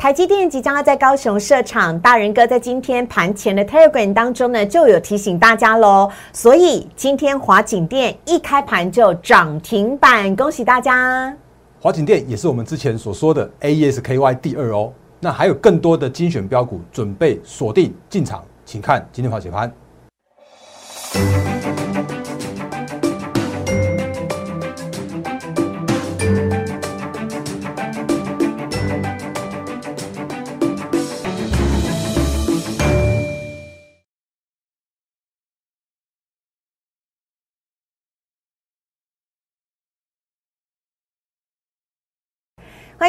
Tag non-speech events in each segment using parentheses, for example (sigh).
台积电即将要在高雄设厂，大人哥在今天盘前的 Telegram 当中呢，就有提醒大家喽。所以今天华景电一开盘就涨停板，恭喜大家！华景电也是我们之前所说的 ASKY 第二哦。那还有更多的精选标股准备锁定进场，请看今天华解盘。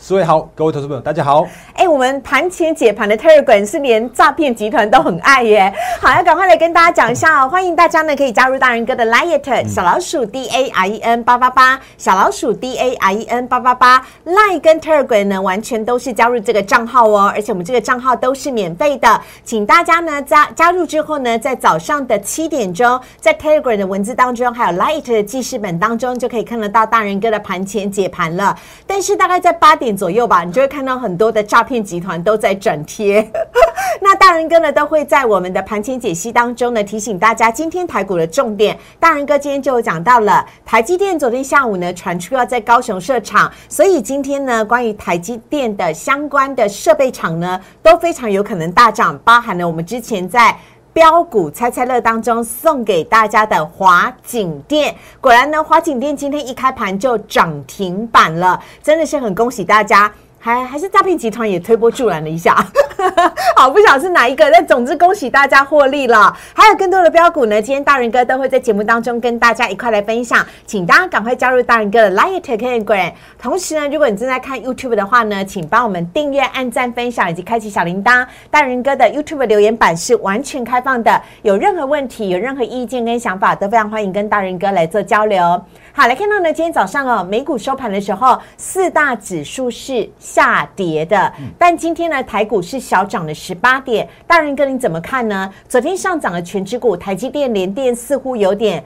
四位好，各位投资朋友，大家好。哎，我们盘前解盘的 Telegram 是连诈骗集团都很爱耶。好，要赶快来跟大家讲一下哦。欢迎大家呢可以加入大人哥的 Lite 小老鼠 D A R E N 八八八，小老鼠 D A R E N 八八八。Line 跟 Telegram 呢完全都是加入这个账号哦，而且我们这个账号都是免费的，请大家呢加加入之后呢，在早上的七点钟，在 Telegram 的文字当中，还有 Lite 的记事本当中，就可以看得到大人哥的盘前解盘了。但是大概在八点。左右吧，你就会看到很多的诈骗集团都在转贴。(laughs) 那大人哥呢，都会在我们的盘前解析当中呢，提醒大家今天台股的重点。大人哥今天就讲到了，台积电昨天下午呢传出要在高雄设厂，所以今天呢，关于台积电的相关的设备厂呢，都非常有可能大涨，包含了我们之前在。标股猜猜乐当中送给大家的华景店，果然呢，华景店今天一开盘就涨停板了，真的是很恭喜大家。还还是诈骗集团也推波助澜了一下，(laughs) 好不晓得是哪一个，但总之恭喜大家获利了。还有更多的标股呢，今天大人哥都会在节目当中跟大家一块来分享，请大家赶快加入大人哥的 Light Telegram。同时呢，如果你正在看 YouTube 的话呢，请帮我们订阅、按赞、分享以及开启小铃铛。大人哥的 YouTube 留言板是完全开放的，有任何问题、有任何意见跟想法，都非常欢迎跟大人哥来做交流。好，来看到呢，今天早上哦，美股收盘的时候，四大指数是下跌的，但今天呢，台股是小涨了十八点。大人哥，你怎么看呢？昨天上涨的全指股，台积电、联电似乎有点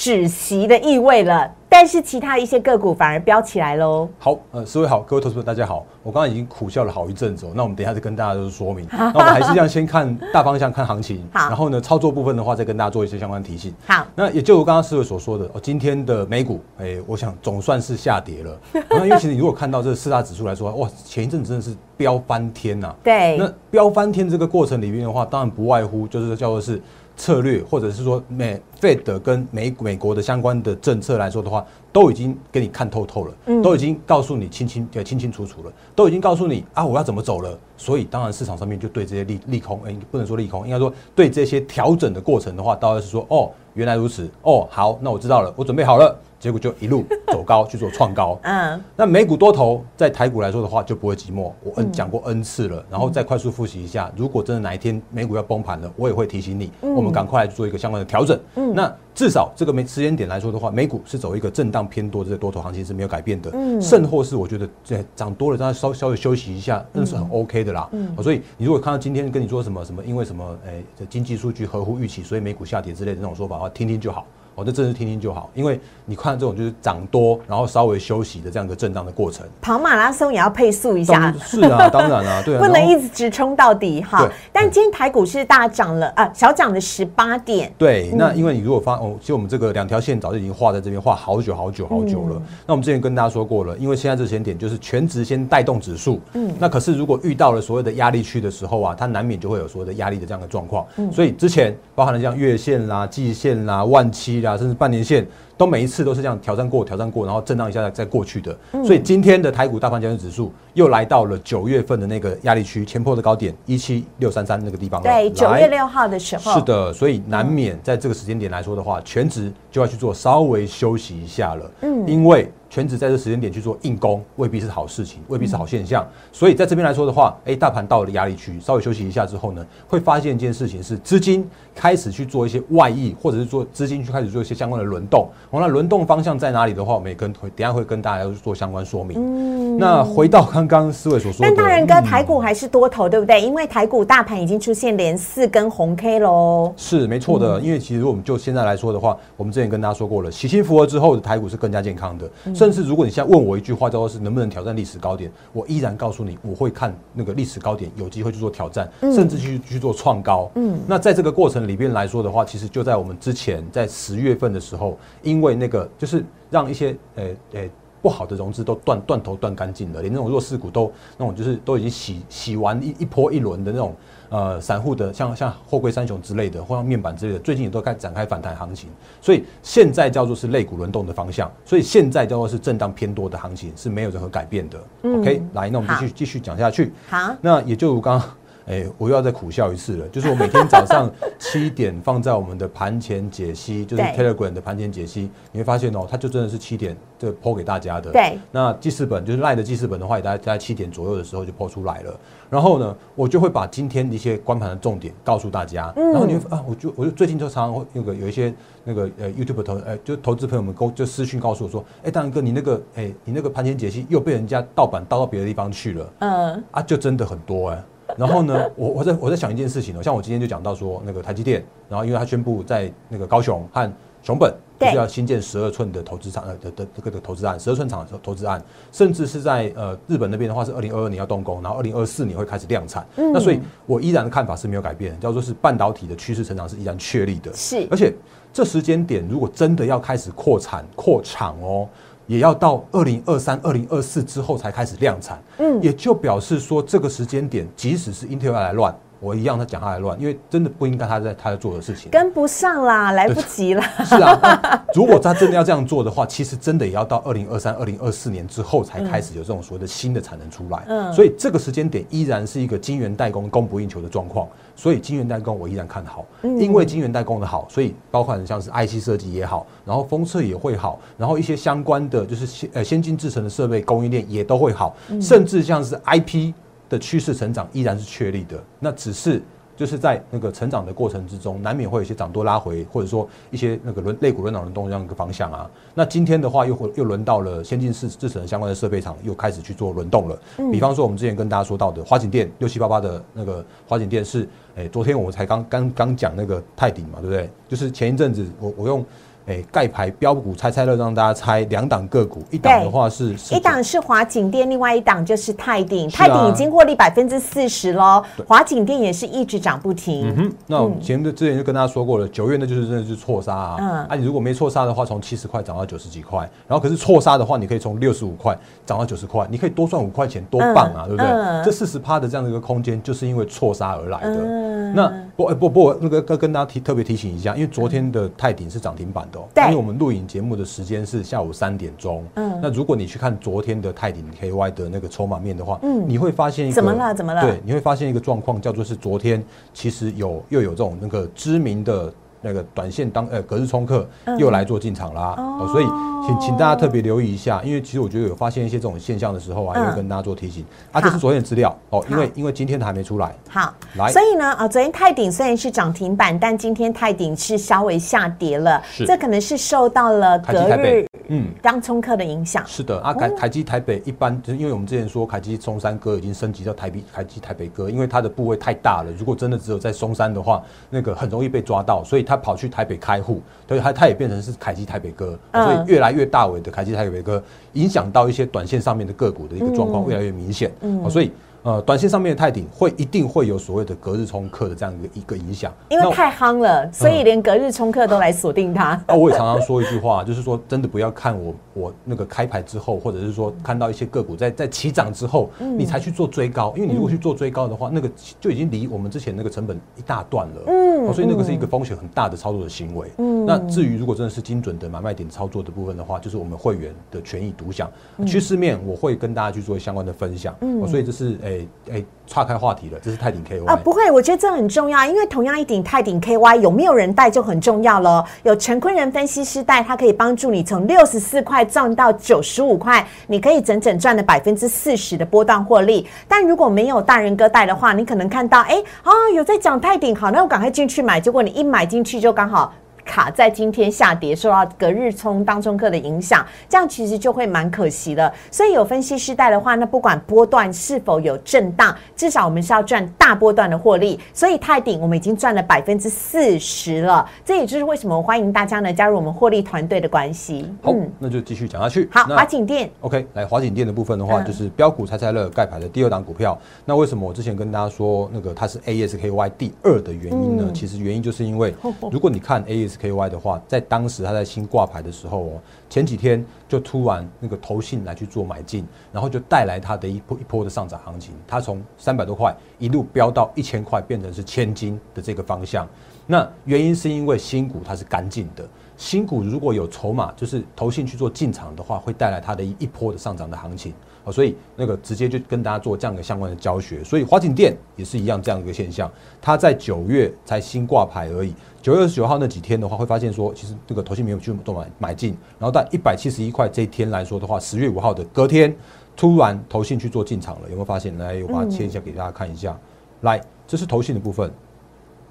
止息的意味了。但是其他一些个股反而飙起来喽。好，呃，四位好，各位投资者大家好。我刚刚已经苦笑了好一阵子哦，那我们等一下再跟大家就是说明。那我们还是这样，先看大方向，看行情。好，然后呢，操作部分的话，再跟大家做一些相关提醒。好，那也就如刚刚四位所说的，哦，今天的美股，哎，我想总算是下跌了。(laughs) 那因为其实你如果看到这四大指数来说，哇，前一阵子真的是飙翻天呐。对。那飙翻天这个过程里面的话，当然不外乎就是叫做是。策略，或者是说美 Fed 跟美美国的相关的政策来说的话，都已经给你看透透了，都已经告诉你清清呃清清楚楚了，都已经告诉你啊，我要怎么走了。所以当然市场上面就对这些利利空，哎，不能说利空，应该说对这些调整的过程的话，当然是说哦，原来如此，哦，好，那我知道了，我准备好了。结果就一路走高去做创高，嗯，那美股多头在台股来说的话就不会寂寞。我 N 讲过 N 次了，然后再快速复习一下，如果真的哪一天美股要崩盘了，我也会提醒你，我们赶快来做一个相关的调整。嗯，那至少这个没时间点来说的话，美股是走一个震荡偏多，这个多头行情是没有改变的。嗯，甚或是我觉得这涨多了，大家稍稍微休息一下，那是很 OK 的啦。嗯，所以你如果看到今天跟你说什么什么，因为什么哎，经济数据合乎预期，所以美股下跌之类的那种说法的话，听听就好。我这真是听听就好，因为你看这种就是涨多，然后稍微休息的这样一个震荡的过程。跑马拉松也要配速一下，是啊，当然啊，对，(laughs) 不能一直直冲到底哈。但今天台股是大涨了啊，小涨了十八点。对，那因为你如果发哦，其实我们这个两条线早就已经画在这边，画好久好久好久了。那我们之前跟大家说过了，因为现在这些点就是全职先带动指数，嗯，那可是如果遇到了所谓的压力区的时候啊，它难免就会有所谓的压力的这样的状况。嗯所以之前包含了像月线啦、季线啦、万七啦。甚至半年线都每一次都是这样挑战过、挑战过，然后震荡一下再过去的。所以今天的台股大盘交易指数又来到了九月份的那个压力区前破的高点一七六三三那个地方。对，九月六号的时候。是的，所以难免在这个时间点来说的话，全职就要去做稍微休息一下了。嗯，因为全职在这时间点去做硬攻，未必是好事情，未必是好现象。所以在这边来说的话，哎，大盘到了压力区，稍微休息一下之后呢，会发现一件事情是资金开始去做一些外溢，或者是做资金去开始做一些相关的轮动。哦，那轮动方向在哪里的话，我们也跟等下会跟大家做相关说明。嗯，那回到刚刚思维所说的，但大人哥台股还是多头，对不对？因为台股大盘已经出现连四根红 K 喽。是没错的，因为其实我们就现在来说的话，我们之前跟大家说过了，喜新复合之后的台股是更加健康的。甚至如果你现在问我一句话，叫做是能不能挑战历史高点，我依然告诉你，我会看那个历史高点，有机会去做挑战，甚至去去做创高。嗯，那在这个过程里边来说的话，其实就在我们之前在十月份的时候，因为那个就是让一些呃呃不好的融资都断断头断干净了，连那种弱势股都那种就是都已经洗洗完一一波一轮的那种。呃，散户的像像后龟三雄之类的，或像面板之类的，最近也都开展开反弹行情，所以现在叫做是类股轮动的方向，所以现在叫做是震荡偏多的行情是没有任何改变的。OK，来，那我们继续继续讲下去。好，那也就刚。(laughs) 哎，我又要再苦笑一次了。就是我每天早上 (laughs) 七点放在我们的盘前解析，就是 Telegram 的盘前解析，你会发现哦，它就真的是七点就抛给大家的。对。那记事本就是赖的记事本的话，也大概在七点左右的时候就抛出来了。然后呢，我就会把今天的一些观盘的重点告诉大家。嗯。然后你会啊，我就我就最近就常常会那个有一些那个呃 YouTube 投呃就投资朋友们沟就私讯告诉我说，哎，大哥，你那个哎你那个盘前解析又被人家盗版盗到别的地方去了。嗯。啊，就真的很多哎。然后呢，我我在我在想一件事情哦，像我今天就讲到说，那个台积电，然后因为它宣布在那个高雄和熊本就是要新建十二寸的投资厂呃的的这个的投资案，十二寸厂投资案，甚至是在呃日本那边的话是二零二二年要动工，然后二零二四年会开始量产。那所以我依然的看法是没有改变，叫做是半导体的趋势成长是依然确立的。是，而且这时间点如果真的要开始扩产扩厂哦。也要到二零二三、二零二四之后才开始量产，嗯，也就表示说这个时间点，即使是 Intel 要来乱。我一样，他讲他来乱，因为真的不应该他在他在做的事情，跟不上啦，来不及了。是啊，如果他真的要这样做的话，其实真的也要到二零二三、二零二四年之后才开始有这种所谓的新的产能出来。嗯，所以这个时间点依然是一个晶圆代工供不应求的状况。所以晶圆代工我依然看好，因为晶圆代工的好，所以包括像是 IC 设计也好，然后封测也会好，然后一些相关的就是先呃先进制成的设备供应链也都会好，甚至像是 IP。的趋势成长依然是确立的，那只是就是在那个成长的过程之中，难免会有一些涨多拉回，或者说一些那个轮类股轮涨轮动这样一个方向啊。那今天的话，又又轮到了先进制制成相关的设备厂又开始去做轮动了。比方说，我们之前跟大家说到的华景店六七八八的那个华景店是，哎，昨天我才刚刚刚讲那个泰鼎嘛，对不对？就是前一阵子我我用。哎，盖牌标股猜猜乐，让大家猜两档个股，一档的话是，一档是华景店，另外一档就是泰鼎，泰鼎已经获利百分之四十喽，华景店也是一直涨不停。嗯哼，那我们前之前就跟大家说过了，九月那就是真的是错杀啊，嗯，啊，你如果没错杀的话，从七十块涨到九十几块，然后可是错杀的话，你可以从六十五块涨到九十块，你可以多赚五块钱，多棒啊，对不对？这四十趴的这样的一个空间，就是因为错杀而来的。那不不不，那个跟跟大家提特别提醒一下，因为昨天的泰鼎是涨停板的。对，因为我们录影节目的时间是下午三点钟。嗯，那如果你去看昨天的泰鼎 KY 的那个筹码面的话，嗯，你会发现一个怎么了？怎么了？对，你会发现一个状况，叫做是昨天其实有又有这种那个知名的。那个短线当呃隔日冲客又来做进场啦，哦，所以请请大家特别留意一下，因为其实我觉得有发现一些这种现象的时候啊，也会跟大家做提醒。啊。这是昨天的资料。哦，因为因为今天的还没出来。好，来，所以呢啊，昨天泰鼎虽然是涨停板，但今天泰鼎是稍微下跌了，这可能是受到了隔日嗯。当冲客的影响。是的。啊，凯凯基台北一般就是因为我们之前说凯基松山哥已经升级到台币凯基台北哥，因为它的部位太大了，如果真的只有在松山的话，那个很容易被抓到，所以。他跑去台北开户，所以他他也变成是凯基台北哥，所以越来越大尾的凯基台北哥，影响到一些短线上面的个股的一个状况越来越明显，所以。呃，短线上面的泰鼎会一定会有所谓的隔日冲客的这样一个一个影响，因为太夯了，所以连隔日冲客都来锁定它。那我也常常说一句话，就是说真的不要看我我那个开牌之后，或者是说看到一些个股在在起涨之后，你才去做追高，因为你如果去做追高的话，那个就已经离我们之前那个成本一大段了，嗯，所以那个是一个风险很大的操作的行为。嗯，那至于如果真的是精准的买卖点操作的部分的话，就是我们会员的权益独享趋势面，我会跟大家去做相关的分享。嗯，所以这是诶。诶诶，岔开话题了，这是泰鼎 KY 啊，不会，我觉得这很重要，因为同样一顶泰鼎 KY 有没有人带就很重要了。有陈坤仁分析师带，他可以帮助你从六十四块赚到九十五块，你可以整整赚了百分之四十的波段获利。但如果没有大人哥带的话，你可能看到，哎啊，有在讲泰鼎，好，那我赶快进去买，结果你一买进去就刚好。卡在今天下跌，受到隔日冲当中客的影响，这样其实就会蛮可惜的。所以有分析师带的话，那不管波段是否有震荡，至少我们是要赚大波段的获利。所以泰鼎我们已经赚了百分之四十了，这也就是为什么欢迎大家呢加入我们获利团队的关系。好，那就继续讲下去。好，华景店，OK，来华景店的部分的话，就是标股猜猜乐盖牌的第二档股票。那为什么我之前跟大家说那个它是 ASKY 第二的原因呢？其实原因就是因为如果你看 AS KY 的话，在当时他在新挂牌的时候哦，前几天就突然那个投信来去做买进，然后就带来它的一波一波的上涨行情，它从三百多块一路飙到一千块，变成是千金的这个方向。那原因是因为新股它是干净的。新股如果有筹码，就是投信去做进场的话，会带来它的一一波的上涨的行情啊，所以那个直接就跟大家做这样的相关的教学。所以华景店也是一样这样一个现象，它在九月才新挂牌而已。九月二十九号那几天的话，会发现说，其实这个投信没有去做买买进，然后在一百七十一块这一天来说的话，十月五号的隔天，突然投信去做进场了，有没有发现？来，我把它切一下给大家看一下。来，这是投信的部分，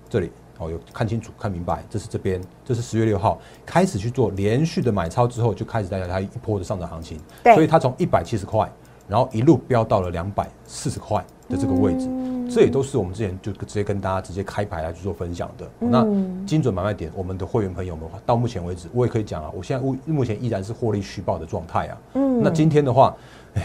这里。哦，有看清楚、看明白，这是这边，这是十月六号开始去做连续的买超之后，就开始带来它一波的上涨行情。对，所以它从一百七十块，然后一路飙到了两百四十块的这个位置，这也都是我们之前就直接跟大家直接开牌来去做分享的。那精准买卖点，我们的会员朋友们到目前为止，我也可以讲啊，我现在目目前依然是获利虚报的状态啊。嗯，那今天的话。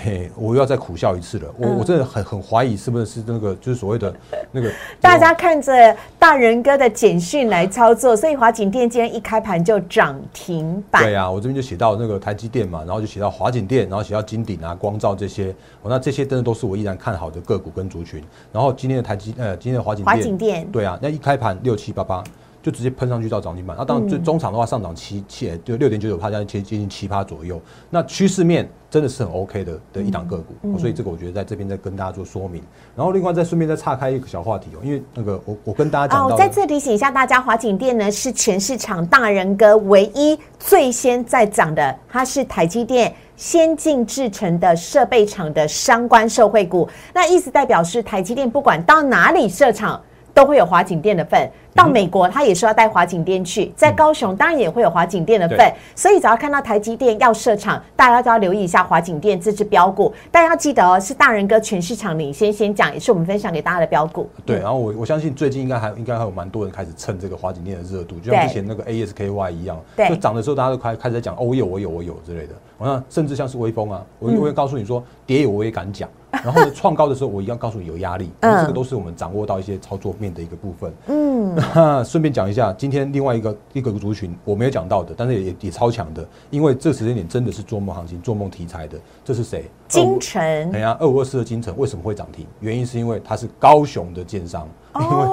嘿，我又要再苦笑一次了。我我真的很很怀疑是不是是那个就是所谓的那个。(laughs) 大家看着大人哥的简讯来操作，所以华景电今天一开盘就涨停板。对啊，我这边就写到那个台积电嘛，然后就写到华景电，然后写到金鼎啊、光照这些。那这些真的都是我依然看好的个股跟族群。然后今天的台积呃，今天的华景华景店，对啊，那一开盘六七八八。就直接喷上去到涨停板，那当然最中场的话上涨七七就六点九九趴，将近接近七趴左右。那趋势面真的是很 OK 的的一档个股，所以这个我觉得在这边再跟大家做说明。然后另外再顺便再岔开一个小话题哦，因为那个我我跟大家讲我，再次提醒一下大家，华景店呢是全市场大人哥唯一最先在涨的，它是台积电先进制成的设备厂的相关受惠股。那意思代表是台积电不管到哪里设厂，都会有华景店的份。到美国，他也说要带华景店去，在高雄当然也会有华景店的份，所以只要看到台积电要设厂，大家都要留意一下华景店这只标股。大家要记得哦，是大人哥全市场领先先讲，也是我们分享给大家的标股。对，然后我我相信最近应该还应该还有蛮多人开始蹭这个华景店的热度，就像之前那个 ASKY 一样，就涨的时候大家都开开始在讲哦，我有我有我有之类的。我看甚至像是微风啊，我我会告诉你说跌有我也敢讲，(laughs) 然后创高的时候我一样告诉你有压力，这个都是我们掌握到一些操作面的一个部分。嗯，顺便讲。一下今天另外一个一个族群我没有讲到的，但是也也超强的，因为这时间点真的是做梦行情、做梦题材的。这是谁？金城。哎呀，二五二四的金城为什么会涨停？原因是因为它是高雄的建商，因为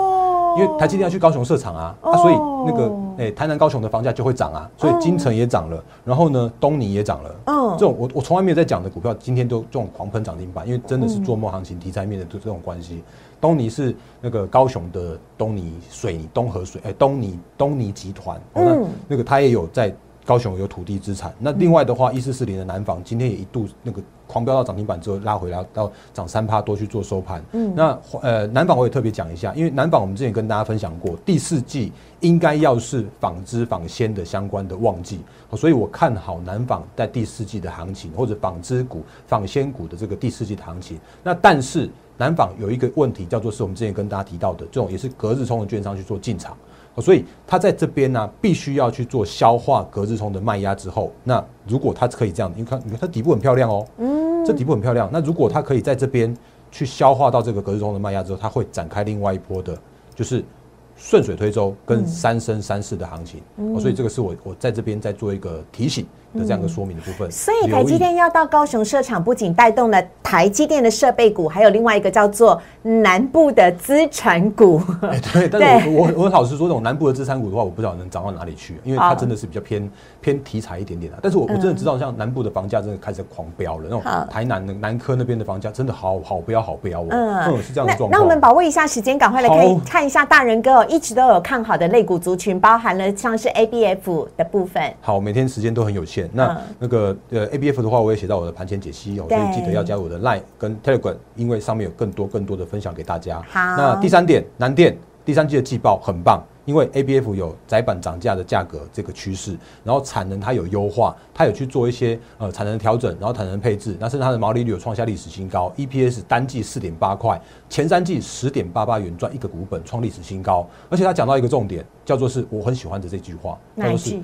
因为台积电要去高雄设厂啊，啊，所以那个哎台南高雄的房价就会涨啊，所以金城也涨了，然后呢东尼也涨了。嗯，这种我我从来没有在讲的股票，今天都这种狂喷涨停板，因为真的是做梦行情题材面的这这种关系。东尼是那个高雄的东尼水泥东河水哎东尼东尼集团，那那个他也有在高雄有土地资产。那另外的话，一四四零的南纺今天也一度那个狂飙到涨停板之后拉回来到涨三趴多去做收盘。嗯，那呃南纺我也特别讲一下，因为南纺我们之前跟大家分享过，第四季应该要是纺织纺纤的相关的旺季，所以我看好南纺在第四季的行情或者纺织股纺纤股的这个第四季的行情。那但是。南纺有一个问题，叫做是我们之前跟大家提到的，这种也是隔日冲的券商去做进场，所以它在这边呢，必须要去做消化隔日冲的卖压之后，那如果它可以这样，你看，你看它底部很漂亮哦，嗯，这底部很漂亮，那如果它可以在这边去消化到这个隔日冲的卖压之后，它会展开另外一波的，就是顺水推舟跟三升三世的行情，所以这个是我我在这边在做一个提醒的这样一个说明的部分。所以台积电要到高雄设厂，不仅带动了台积电的设备股，还有另外一个叫做南部的资产股。哎，对，但是我我我老实说，这种南部的资产股的话，我不知道能涨到哪里去，因为它真的是比较偏偏题材一点点的。但是我我真的知道，像南部的房价真的开始狂飙了，那种台南的南科那边的房价真的好好飙好飙哦。嗯，是这样的状况。那我们把握一下时间，赶快来看看一下大人哥哦，一直都有看好的类股族群，包含了像是 ABF 的部分。好，每天时间都很有限。那那个呃 ABF 的话，我也写到我的盘前解析哦，所以记得要加入我的 Line 跟 Telegram，因为上面有更多更多的分享给大家。好，那第三点，南电第三季的季报很棒，因为 ABF 有窄板涨价的价格这个趋势，然后产能它有优化，它有去做一些呃产能调整，然后产能配置，那甚至它的毛利率有创下历史新高，EPS 单季四点八块，前三季十点八八元赚一个股本，创历史新高。而且他讲到一个重点，叫做是我很喜欢的这句话，叫做是。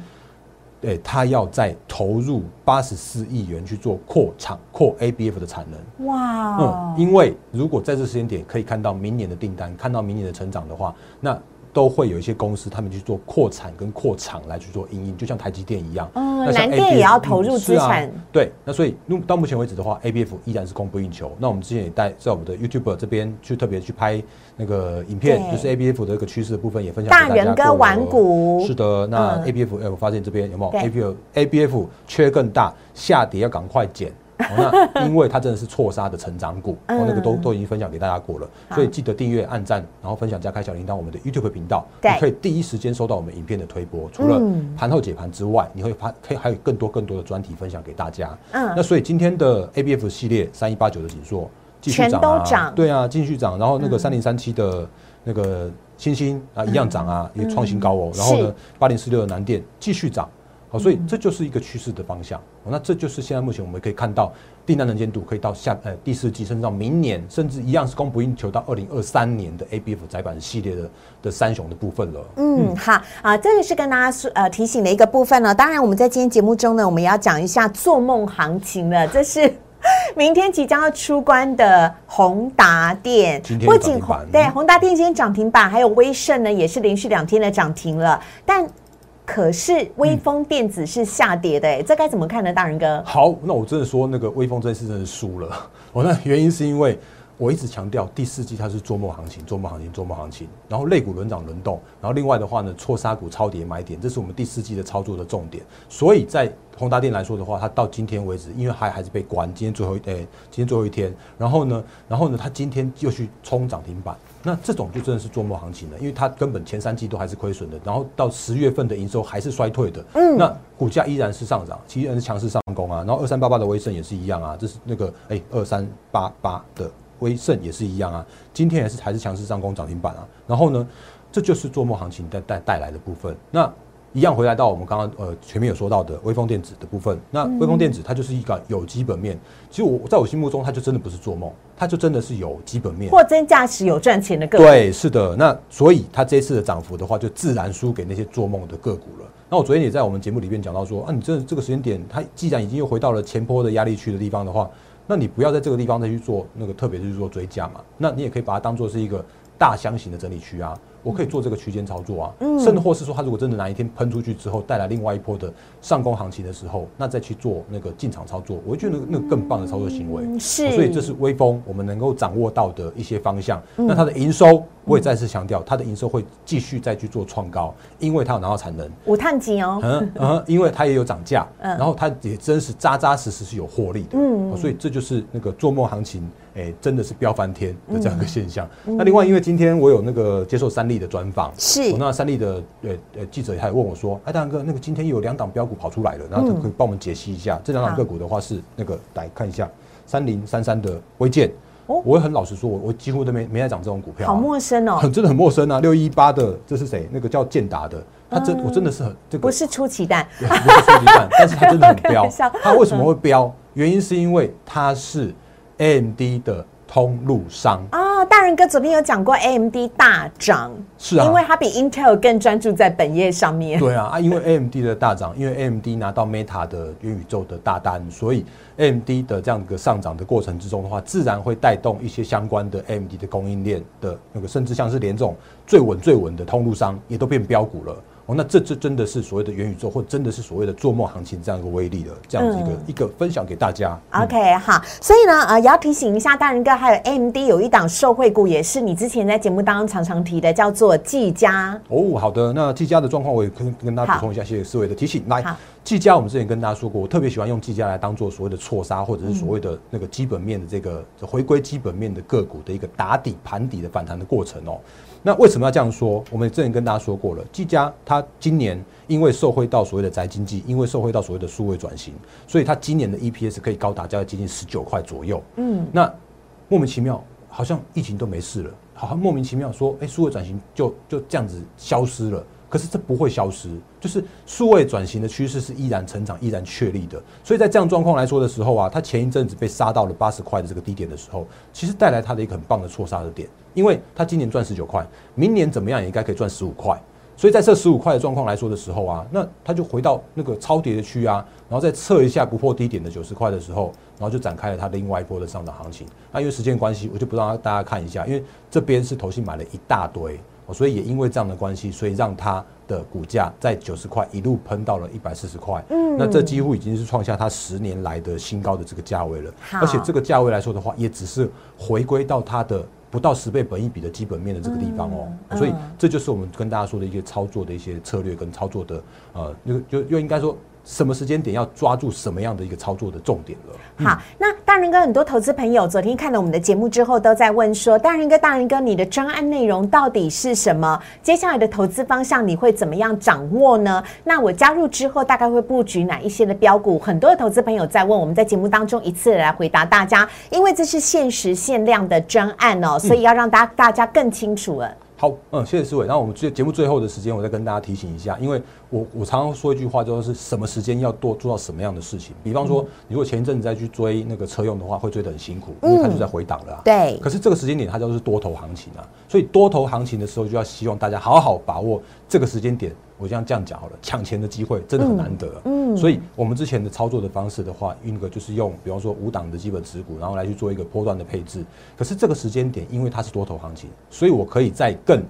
对，他要再投入八十四亿元去做扩厂、扩 ABF 的产能。哇，嗯，因为如果在这时间点可以看到明年的订单，看到明年的成长的话，那。都会有一些公司，他们去做扩产跟扩厂来去做营运，就像台积电一样。嗯，南电也要投入资产。对，那所以到目前为止的话，ABF 依然是供不应求。那我们之前也带在我们的 YouTube 这边去特别去拍那个影片，就是 ABF 的一个趋势的部分也分享。大人哥玩股。是的，那 ABF 哎，我发现这边有没有 ABF ABF 缺更大，下跌要赶快减。那 (laughs) 因为它真的是错杀的成长股，哦，那个都都已经分享给大家过了，所以记得订阅、按赞，然后分享加开小铃铛，我们的 YouTube 频道，你可以第一时间收到我们影片的推播。除了盘后解盘之外，你会发可以还有更多更多的专题分享给大家。嗯，那所以今天的 ABF 系列三一八九的紧缩继续涨啊，对啊，继续涨。然后那个三零三七的那个星星啊一样涨啊，也创新高哦。然后呢，八零四六的南电继续涨。好，所以这就是一个趋势的方向。那这就是现在目前我们可以看到订单能见度可以到下呃第四季，甚至到明年，甚至一样是供不应求到二零二三年的 ABF 窄板系列的的三雄的部分了。嗯，好啊，这个是跟大家说呃提醒的一个部分呢。当然，我们在今天节目中呢，我们也要讲一下做梦行情了。这是 (laughs) 明天即将要出关的宏达电，不仅对宏达电今天涨停板，还有威盛呢，也是连续两天的涨停了，但。可是微风电子是下跌的，哎，这该怎么看呢？大人哥，好，那我真的说那个微风这次真的输了。我那原因是因为我一直强调第四季它是做梦行情，做梦行情，做梦行情。然后类股轮涨轮动，然后另外的话呢，错杀股超跌买点，这是我们第四季的操作的重点。所以在宏达电来说的话，它到今天为止，因为还还是被关，今天最后一，诶，今天最后一天。然后呢，然后呢，它今天又去冲涨停板。那这种就真的是做梦行情了，因为它根本前三季都还是亏损的，然后到十月份的营收还是衰退的，嗯，那股价依然是上涨，其实是强势上攻啊。然后二三八八的威盛也是一样啊，这是那个哎二三八八的威盛也是一样啊，今天也是还是强势上攻涨停板啊。然后呢，这就是做梦行情带带带来的部分。那一样回来到我们刚刚呃前面有说到的微风电子的部分，那微风电子它就是一个有基本面，其实我在我心目中它就真的不是做梦，它就真的是有基本面，货真价实有赚钱的个股。对，是的，那所以它这次的涨幅的话，就自然输给那些做梦的个股了。那我昨天也在我们节目里面讲到说，啊，你这这个时间点，它既然已经又回到了前坡的压力区的地方的话，那你不要在这个地方再去做那个特别是去做追加嘛，那你也可以把它当做是一个大箱型的整理区啊。我可以做这个区间操作啊，嗯。甚至或是说，它如果真的哪一天喷出去之后，带来另外一波的上攻行情的时候，那再去做那个进场操作，我觉得那个更棒的操作行为。是，所以这是微风我们能够掌握到的一些方向。那它的营收，我也再次强调，它的营收会继续再去做创高，因为它有拿到产能，五碳级哦，嗯嗯，因为它也有涨价，然后它也真是扎扎实实是有获利的，嗯，所以这就是那个做梦行情。哎，真的是飙翻天的这样一个现象。那另外，因为今天我有那个接受三立的专访，是，那三立的呃呃记者还问我说：“哎，大哥，那个今天有两档标股跑出来了，然后他可以帮我们解析一下这两档个股的话是那个来看一下三零三三的微建。”哦，我会很老实说，我我几乎都没没在涨这种股票，好陌生哦，很 (laughs) 真的很陌生啊。六一八的这是谁？那个叫建达的，他真我真的是很这个不是出奇蛋，不是出奇蛋，但是他真的很 (laughs) 飙。他为什么会飙？原因是因为他是 AMD 的。通路商啊，大人哥昨天有讲过，AMD 大涨，是啊，因为它比 Intel 更专注在本业上面。对啊，啊，因为 AMD 的大涨，因为 AMD 拿到 Meta 的元宇宙的大单，所以 AMD 的这样一个上涨的过程之中的话，自然会带动一些相关的 AMD 的供应链的那个，甚至像是连这种最稳最稳的通路商，也都变标股了。哦，那这这真的是所谓的元宇宙，或真的是所谓的做梦行情这样一个威力的，这样子一个、一个分享给大家。OK，好，所以呢，呃，也要提醒一下大人哥，还有 AMD 有一档受惠股，也是你之前在节目当中常常提的，叫做技嘉。哦，好的，那技嘉的状况我也跟跟大家补充一下，谢谢思维的提醒。来好，技嘉我们之前跟大家说过，我特别喜欢用技嘉来当做所谓的错杀，或者是所谓的那个基本面的这个回归基本面的个股的一个打底盘底的反弹的过程哦。那为什么要这样说？我们之前跟大家说过了，技嘉它今年因为受惠到所谓的宅经济，因为受惠到所谓的数位转型，所以它今年的 EPS 可以高达将近接近十九块左右。嗯，那莫名其妙，好像疫情都没事了，好像莫名其妙说，哎、数位转型就就这样子消失了。可是这不会消失，就是数位转型的趋势是依然成长、依然确立的。所以在这样状况来说的时候啊，它前一阵子被杀到了八十块的这个低点的时候，其实带来它的一个很棒的错杀的点，因为它今年赚十九块，明年怎么样也应该可以赚十五块。所以在这十五块的状况来说的时候啊，那它就回到那个超跌的区啊，然后再测一下不破低点的九十块的时候，然后就展开了它另外一波的上涨行情。那因为时间关系，我就不让大家看一下，因为这边是投信买了一大堆，哦所以也因为这样的关系，所以让它的股价在九十块一路喷到了一百四十块。嗯，那这几乎已经是创下它十年来的新高的这个价位了。好而且这个价位来说的话，也只是回归到它的。不到十倍本一比的基本面的这个地方哦，嗯所以这就是我们跟大家说的一些操作的一些策略跟操作的呃，就就又应该说什么时间点要抓住什么样的一个操作的重点了。好，那大仁哥很多投资朋友昨天看了我们的节目之后，都在问说，大仁哥，大仁哥，你的专案内容到底是什么？接下来的投资方向你会怎么样掌握呢？那我加入之后，大概会布局哪一些的标股？很多的投资朋友在问，我们在节目当中一次来回答大家，因为这是限时限量的专案哦，所以要让大家大家更清楚了。好，嗯，谢谢思伟。那我们节节目最后的时间，我再跟大家提醒一下，因为我我常常说一句话，就是什么时间要多做到什么样的事情。比方说，你如果前一阵子再去追那个车用的话，会追得很辛苦，因为它就在回档了、啊。对可是这个时间点它就是多头行情啊，所以多头行情的时候，就要希望大家好好把握这个时间点。我这样这样讲好了，抢钱的机会真的很难得、嗯，所以我们之前的操作的方式的话，那个就是用，比方说五档的基本持股，然后来去做一个波段的配置。可是这个时间点，因为它是多头行情，所以我可以在更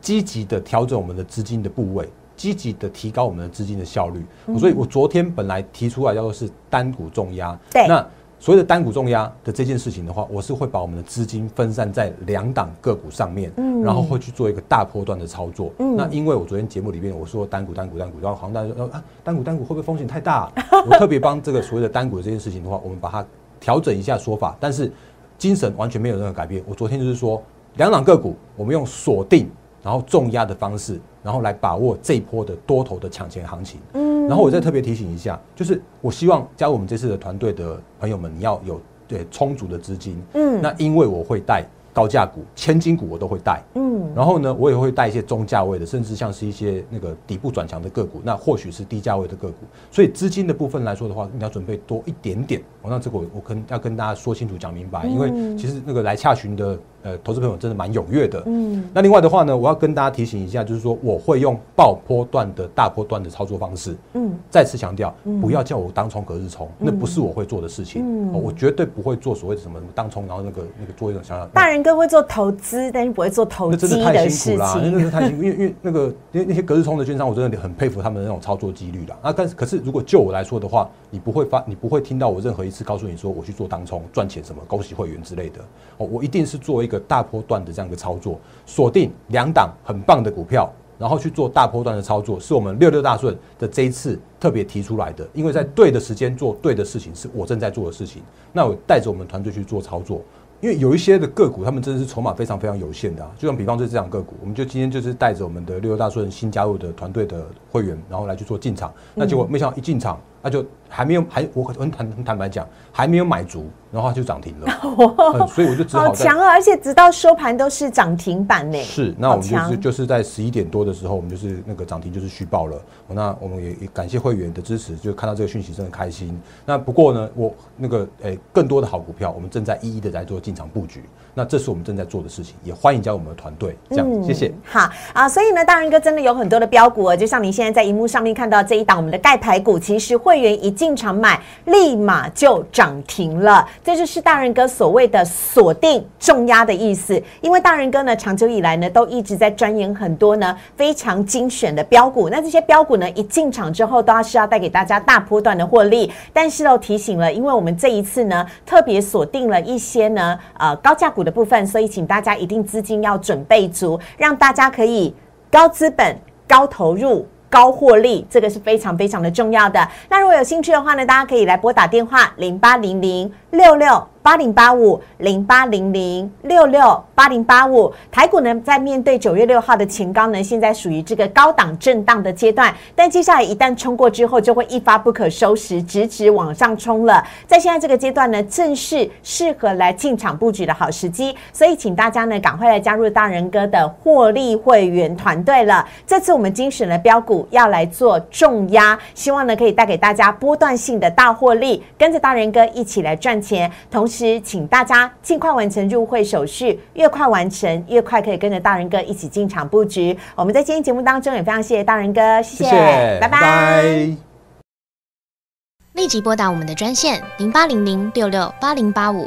积极的调整我们的资金的部位，积极的提高我们的资金的效率。所以我昨天本来提出来叫做是单股重压，对那所谓的单股重压的这件事情的话，我是会把我们的资金分散在两档个股上面，然后会去做一个大波段的操作。那因为我昨天节目里面我说单股单股单股，然后好像大家说啊单股单股会不会风险太大、(laughs) 我特别帮这个所谓的单股的这件事情的话，我们把它调整一下说法，但是精神完全没有任何改变。我昨天就是说两档个股，我们用锁定然后重压的方式，然后来把握这一波的多头的抢钱行情。嗯，然后我再特别提醒一下，就是我希望加入我们这次的团队的朋友们，你要有对充足的资金。嗯那因为我会带高价股、千金股，我都会带。嗯，然后呢，我也会带一些中价位的，甚至像是一些那个底部转强的个股，那或许是低价位的个股。所以资金的部分来说的话，你要准备多一点点。哦，那这个我我跟要跟大家说清楚、讲明白，因为其实那个来洽询的呃投资朋友真的蛮踊跃的。嗯，那另外的话呢，我要跟大家提醒一下，就是说我会用爆波段的大波段的操作方式。嗯，再次强调，不要叫我当冲隔日冲，那不是我会做的事情。嗯哦我绝对不会做所谓的什么当冲，然后那个那个做一种想要大人哥会做投资，但是不会做投那真机的太辛苦啦，(laughs) 那真情。的太辛苦，因为因为那个因为那些隔日冲的券商，我真的很佩服他们的那种操作几率啦。啊，但是可是如果就我来说的话，你不会发，你不会听到我任何一次告诉你说我去做当冲赚钱什么，恭喜会员之类的。哦，我一定是做一个大波段的这样一个操作，锁定两档很棒的股票。然后去做大波段的操作，是我们六六大顺的这一次特别提出来的，因为在对的时间做对的事情，是我正在做的事情。那我带着我们团队去做操作，因为有一些的个股，他们真的是筹码非常非常有限的、啊，就像比方说这两个股，我们就今天就是带着我们的六六大顺新加入的团队的会员，然后来去做进场，那结果没想到一进场，那就还没有还我很坦很坦白讲，还没有买足，然后它就涨停了，(laughs) 嗯所以我就只好好强啊！而且直到收盘都是涨停板呢。是，那我们就是就是在十一点多的时候，我们就是那个涨停就是虚报了。哦那我们也也感谢会员的支持，就看到这个讯息真的开心。那不过呢，我那个诶、更多的好股票，我们正在一一的来做进场布局。那这是我们正在做的事情，也欢迎加入我们的团队。这样，谢谢。好啊，所以呢，大仁哥真的有很多的标股哦，就像你现在在荧幕上面看到这一档我们的盖牌股，其实会会员一进场买，立马就涨停了。这就是大人哥所谓的锁定重压的意思。因为大人哥呢，长久以来呢，都一直在钻研很多呢非常精选的标股。那这些标股呢，一进场之后，都要是要带给大家大波段的获利。但是哦，提醒了，因为我们这一次呢，特别锁定了一些呢，呃，高价股的部分，所以请大家一定资金要准备足，让大家可以高资本、高投入。高获利，这个是非常非常的重要的。那如果有兴趣的话呢，大家可以来拨打电话零八零零六六。八零八五零八零零六六八零八五台股呢，在面对九月六号的前高呢，现在属于这个高档震荡的阶段，但接下来一旦冲过之后，就会一发不可收拾，直直往上冲了。在现在这个阶段呢，正是适合来进场布局的好时机，所以请大家呢，赶快来加入大人哥的获利会员团队了。这次我们精选的标股要来做重压，希望呢可以带给大家波段性的大获利，跟着大人哥一起来赚钱，同。时，请大家尽快完成入会手续，越快完成，越快可以跟着大人哥一起进场布局。我们在今天节目当中也非常谢谢大人哥，谢谢，拜拜。立即拨打我们的专线零八零零六六八零八五